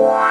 Wow.